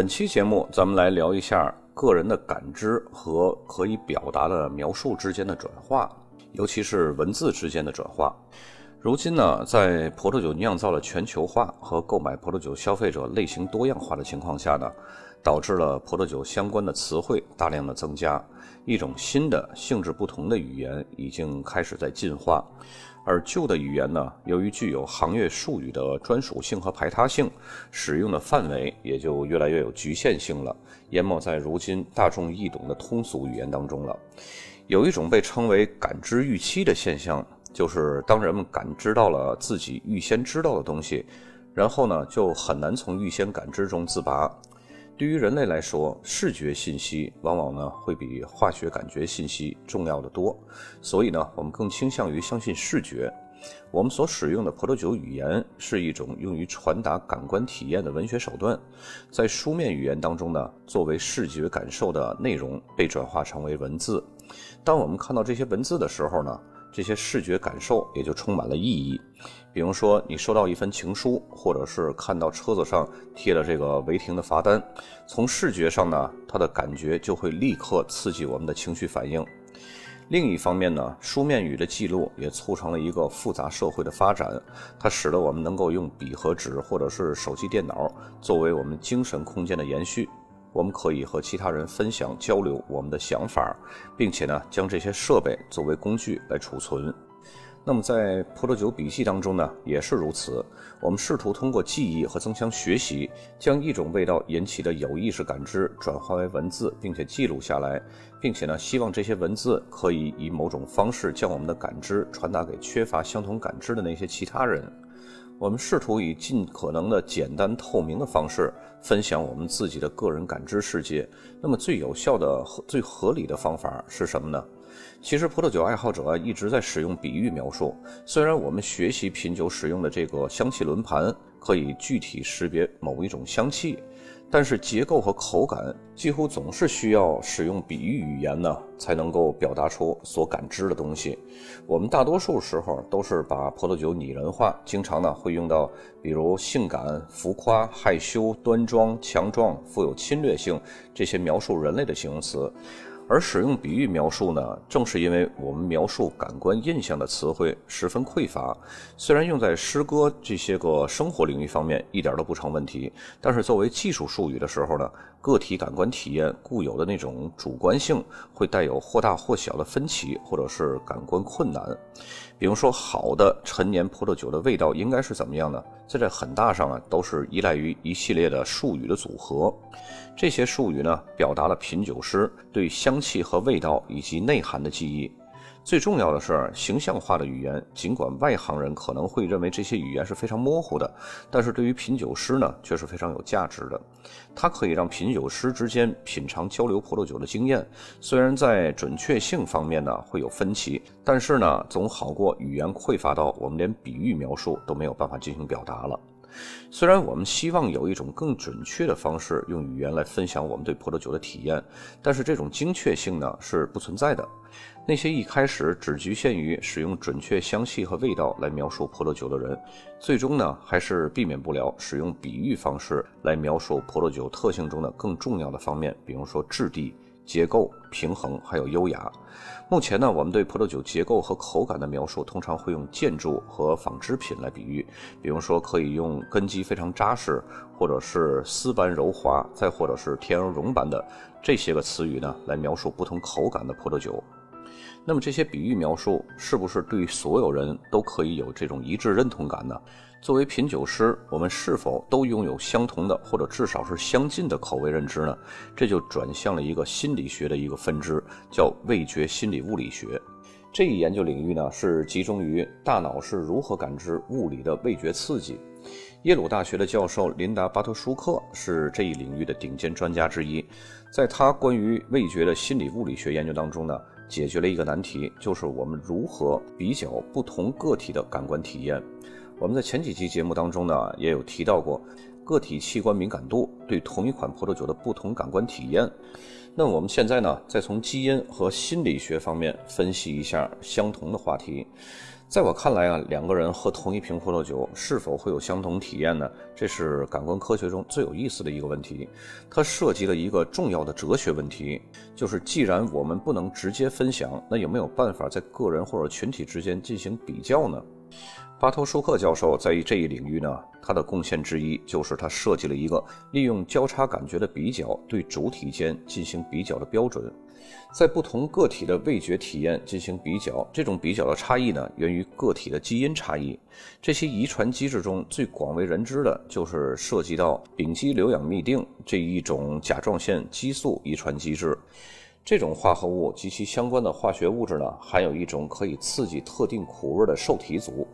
本期节目，咱们来聊一下个人的感知和可以表达的描述之间的转化，尤其是文字之间的转化。如今呢，在葡萄酒酿造了全球化和购买葡萄酒消费者类型多样化的情况下呢，导致了葡萄酒相关的词汇大量的增加，一种新的性质不同的语言已经开始在进化。而旧的语言呢，由于具有行业术语的专属性和排他性，使用的范围也就越来越有局限性了，淹没在如今大众易懂的通俗语言当中了。有一种被称为“感知预期”的现象，就是当人们感知到了自己预先知道的东西，然后呢，就很难从预先感知中自拔。对于人类来说，视觉信息往往呢会比化学感觉信息重要的多，所以呢，我们更倾向于相信视觉。我们所使用的葡萄酒语言是一种用于传达感官体验的文学手段，在书面语言当中呢，作为视觉感受的内容被转化成为文字。当我们看到这些文字的时候呢，这些视觉感受也就充满了意义。比如说，你收到一份情书，或者是看到车子上贴了这个违停的罚单，从视觉上呢，它的感觉就会立刻刺激我们的情绪反应。另一方面呢，书面语的记录也促成了一个复杂社会的发展，它使得我们能够用笔和纸，或者是手机、电脑作为我们精神空间的延续。我们可以和其他人分享、交流我们的想法，并且呢，将这些设备作为工具来储存。那么在葡萄酒笔记当中呢，也是如此。我们试图通过记忆和增强学习，将一种味道引起的有意识感知转化为文字，并且记录下来，并且呢，希望这些文字可以以某种方式将我们的感知传达给缺乏相同感知的那些其他人。我们试图以尽可能的简单透明的方式分享我们自己的个人感知世界。那么最有效的、最合理的方法是什么呢？其实，葡萄酒爱好者一直在使用比喻描述。虽然我们学习品酒使用的这个香气轮盘可以具体识别某一种香气，但是结构和口感几乎总是需要使用比喻语言呢，才能够表达出所感知的东西。我们大多数时候都是把葡萄酒拟人化，经常呢会用到比如性感、浮夸、害羞、端庄、强壮、富有侵略性这些描述人类的形容词。而使用比喻描述呢，正是因为我们描述感官印象的词汇十分匮乏。虽然用在诗歌这些个生活领域方面一点都不成问题，但是作为技术术语的时候呢，个体感官体验固有的那种主观性会带有或大或小的分歧，或者是感官困难。比如说，好的陈年葡萄酒的味道应该是怎么样呢？在这很大上啊，都是依赖于一系列的术语的组合。这些术语呢，表达了品酒师对香气和味道以及内涵的记忆。最重要的是，形象化的语言，尽管外行人可能会认为这些语言是非常模糊的，但是对于品酒师呢，却是非常有价值的。它可以让品酒师之间品尝交流葡萄酒的经验。虽然在准确性方面呢会有分歧，但是呢，总好过语言匮乏到我们连比喻描述都没有办法进行表达了。虽然我们希望有一种更准确的方式用语言来分享我们对葡萄酒的体验，但是这种精确性呢是不存在的。那些一开始只局限于使用准确香气和味道来描述葡萄酒的人，最终呢还是避免不了使用比喻方式来描述葡萄酒特性中的更重要的方面，比如说质地。结构、平衡还有优雅。目前呢，我们对葡萄酒结构和口感的描述，通常会用建筑和纺织品来比喻。比如说，可以用根基非常扎实，或者是丝般柔滑，再或者是天鹅绒般的这些个词语呢，来描述不同口感的葡萄酒。那么这些比喻描述是不是对所有人都可以有这种一致认同感呢？作为品酒师，我们是否都拥有相同的或者至少是相近的口味认知呢？这就转向了一个心理学的一个分支，叫味觉心理物理学。这一研究领域呢，是集中于大脑是如何感知物理的味觉刺激。耶鲁大学的教授琳达·巴特舒克是这一领域的顶尖专家之一。在他关于味觉的心理物理学研究当中呢，解决了一个难题，就是我们如何比较不同个体的感官体验。我们在前几期节目当中呢，也有提到过个体器官敏感度对同一款葡萄酒的不同感官体验。那我们现在呢，再从基因和心理学方面分析一下相同的话题。在我看来啊，两个人喝同一瓶葡萄酒是否会有相同体验呢？这是感官科学中最有意思的一个问题。它涉及了一个重要的哲学问题，就是既然我们不能直接分享，那有没有办法在个人或者群体之间进行比较呢？巴托舒克教授在这一领域呢，他的贡献之一就是他设计了一个利用交叉感觉的比较，对主体间进行比较的标准。在不同个体的味觉体验进行比较，这种比较的差异呢，源于个体的基因差异。这些遗传机制中最广为人知的就是涉及到丙基硫氧嘧啶这一种甲状腺激素遗传机制。这种化合物及其相关的化学物质呢，含有一种可以刺激特定苦味的受体组。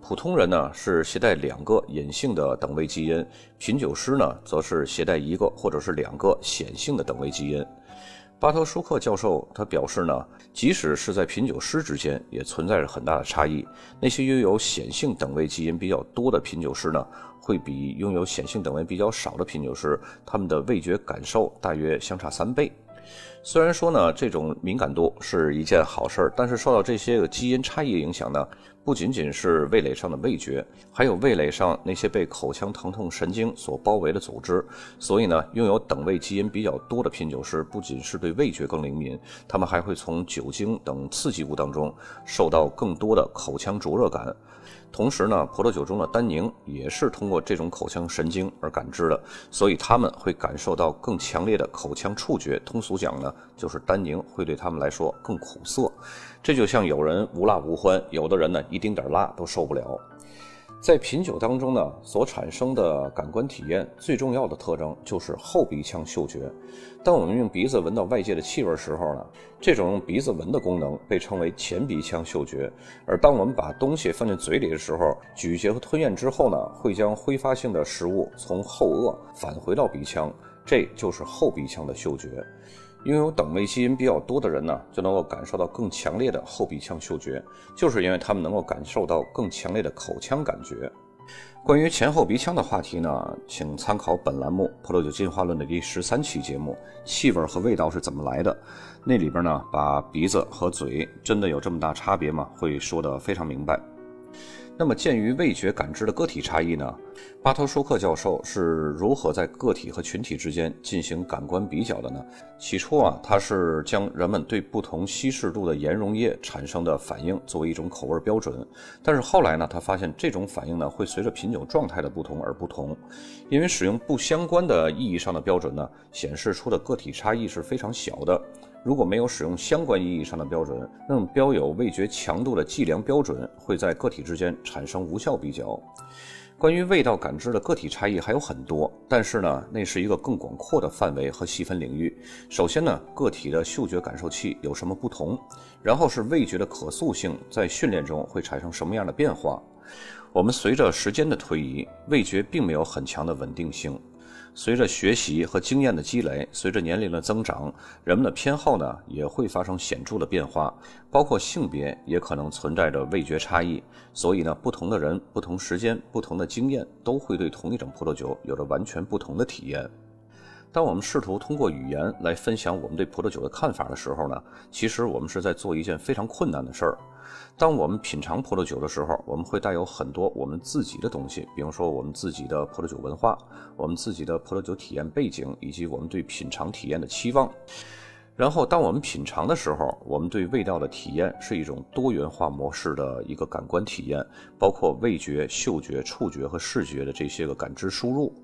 普通人呢是携带两个隐性的等位基因，品酒师呢则是携带一个或者是两个显性的等位基因。巴特舒克教授他表示呢，即使是在品酒师之间，也存在着很大的差异。那些拥有显性等位基因比较多的品酒师呢，会比拥有显性等位比较少的品酒师，他们的味觉感受大约相差三倍。虽然说呢，这种敏感度是一件好事儿，但是受到这些个基因差异影响呢，不仅仅是味蕾上的味觉，还有味蕾上那些被口腔疼痛神经所包围的组织。所以呢，拥有等位基因比较多的品酒师，不仅是对味觉更灵敏，他们还会从酒精等刺激物当中受到更多的口腔灼热感。同时呢，葡萄酒中的单宁也是通过这种口腔神经而感知的，所以他们会感受到更强烈的口腔触觉。通俗讲呢，就是单宁会对他们来说更苦涩。这就像有人无辣无欢，有的人呢一丁点辣都受不了。在品酒当中呢，所产生的感官体验最重要的特征就是后鼻腔嗅觉。当我们用鼻子闻到外界的气味时候呢，这种用鼻子闻的功能被称为前鼻腔嗅觉。而当我们把东西放进嘴里的时候，咀嚼和吞咽之后呢，会将挥发性的食物从后颚返回到鼻腔，这就是后鼻腔的嗅觉。拥有等位基因比较多的人呢，就能够感受到更强烈的后鼻腔嗅觉，就是因为他们能够感受到更强烈的口腔感觉。关于前后鼻腔的话题呢，请参考本栏目《葡萄酒进化论》的第十三期节目《气味和味道是怎么来的》，那里边呢，把鼻子和嘴真的有这么大差别吗？会说得非常明白。那么，鉴于味觉感知的个体差异呢，巴托舒克教授是如何在个体和群体之间进行感官比较的呢？起初啊，他是将人们对不同稀释度的盐溶液产生的反应作为一种口味标准，但是后来呢，他发现这种反应呢会随着品酒状态的不同而不同，因为使用不相关的意义上的标准呢，显示出的个体差异是非常小的。如果没有使用相关意义上的标准，那么标有味觉强度的计量标准会在个体之间产生无效比较。关于味道感知的个体差异还有很多，但是呢，那是一个更广阔的范围和细分领域。首先呢，个体的嗅觉感受器有什么不同？然后是味觉的可塑性在训练中会产生什么样的变化？我们随着时间的推移，味觉并没有很强的稳定性。随着学习和经验的积累，随着年龄的增长，人们的偏好呢也会发生显著的变化，包括性别也可能存在着味觉差异。所以呢，不同的人、不同时间、不同的经验，都会对同一种葡萄酒有着完全不同的体验。当我们试图通过语言来分享我们对葡萄酒的看法的时候呢，其实我们是在做一件非常困难的事儿。当我们品尝葡萄酒的时候，我们会带有很多我们自己的东西，比如说我们自己的葡萄酒文化，我们自己的葡萄酒体验背景，以及我们对品尝体验的期望。然后，当我们品尝的时候，我们对味道的体验是一种多元化模式的一个感官体验，包括味觉、嗅觉、触觉和视觉的这些个感知输入。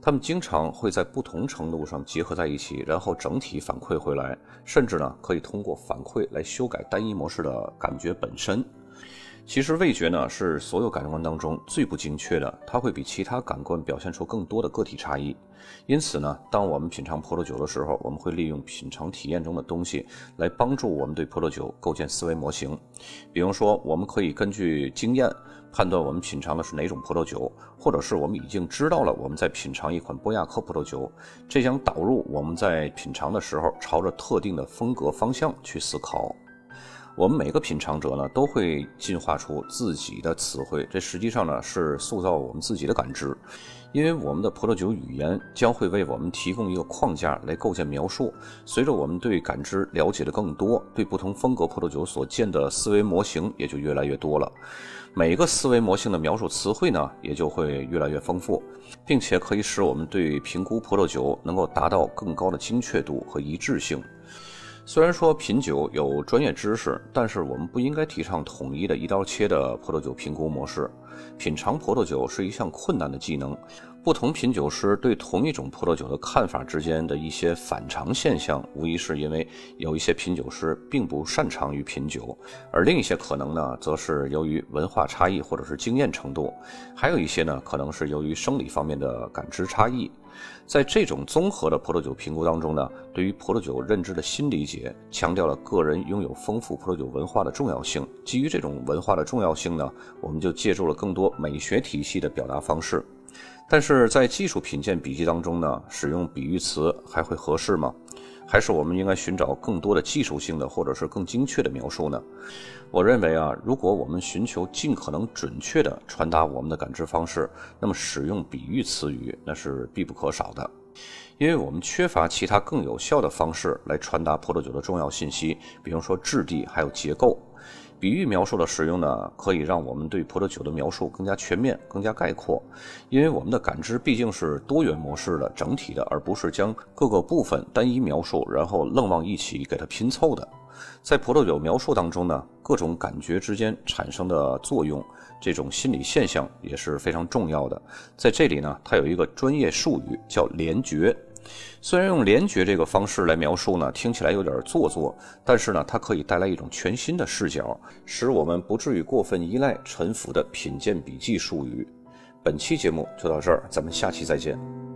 它们经常会在不同程度上结合在一起，然后整体反馈回来，甚至呢可以通过反馈来修改单一模式的感觉本身。其实味觉呢是所有感官当中最不精确的，它会比其他感官表现出更多的个体差异。因此呢，当我们品尝葡萄酒的时候，我们会利用品尝体验中的东西来帮助我们对葡萄酒构建思维模型。比如说，我们可以根据经验判断我们品尝的是哪种葡萄酒，或者是我们已经知道了我们在品尝一款波亚克葡萄酒，这将导入我们在品尝的时候朝着特定的风格方向去思考。我们每个品尝者呢，都会进化出自己的词汇，这实际上呢是塑造我们自己的感知。因为我们的葡萄酒语言将会为我们提供一个框架来构建描述。随着我们对感知了解的更多，对不同风格葡萄酒所建的思维模型也就越来越多了。每个思维模型的描述词汇呢，也就会越来越丰富，并且可以使我们对评估葡萄酒能够达到更高的精确度和一致性。虽然说品酒有专业知识，但是我们不应该提倡统一的一刀切的葡萄酒评估模式。品尝葡萄酒是一项困难的技能，不同品酒师对同一种葡萄酒的看法之间的一些反常现象，无疑是因为有一些品酒师并不擅长于品酒，而另一些可能呢，则是由于文化差异或者是经验程度，还有一些呢，可能是由于生理方面的感知差异。在这种综合的葡萄酒评估当中呢，对于葡萄酒认知的新理解，强调了个人拥有丰富葡萄酒文化的重要性。基于这种文化的重要性呢，我们就借助了更多美学体系的表达方式。但是在技术品鉴笔记当中呢，使用比喻词还会合适吗？还是我们应该寻找更多的技术性的或者是更精确的描述呢？我认为啊，如果我们寻求尽可能准确的传达我们的感知方式，那么使用比喻词语那是必不可少的，因为我们缺乏其他更有效的方式来传达葡萄酒的重要信息，比如说质地还有结构。比喻描述的使用呢，可以让我们对葡萄酒的描述更加全面、更加概括。因为我们的感知毕竟是多元模式的、整体的，而不是将各个部分单一描述，然后愣往一起给它拼凑的。在葡萄酒描述当中呢，各种感觉之间产生的作用，这种心理现象也是非常重要的。在这里呢，它有一个专业术语叫联觉。虽然用联觉这个方式来描述呢，听起来有点做作，但是呢，它可以带来一种全新的视角，使我们不至于过分依赖陈腐的品鉴笔记术语。本期节目就到这儿，咱们下期再见。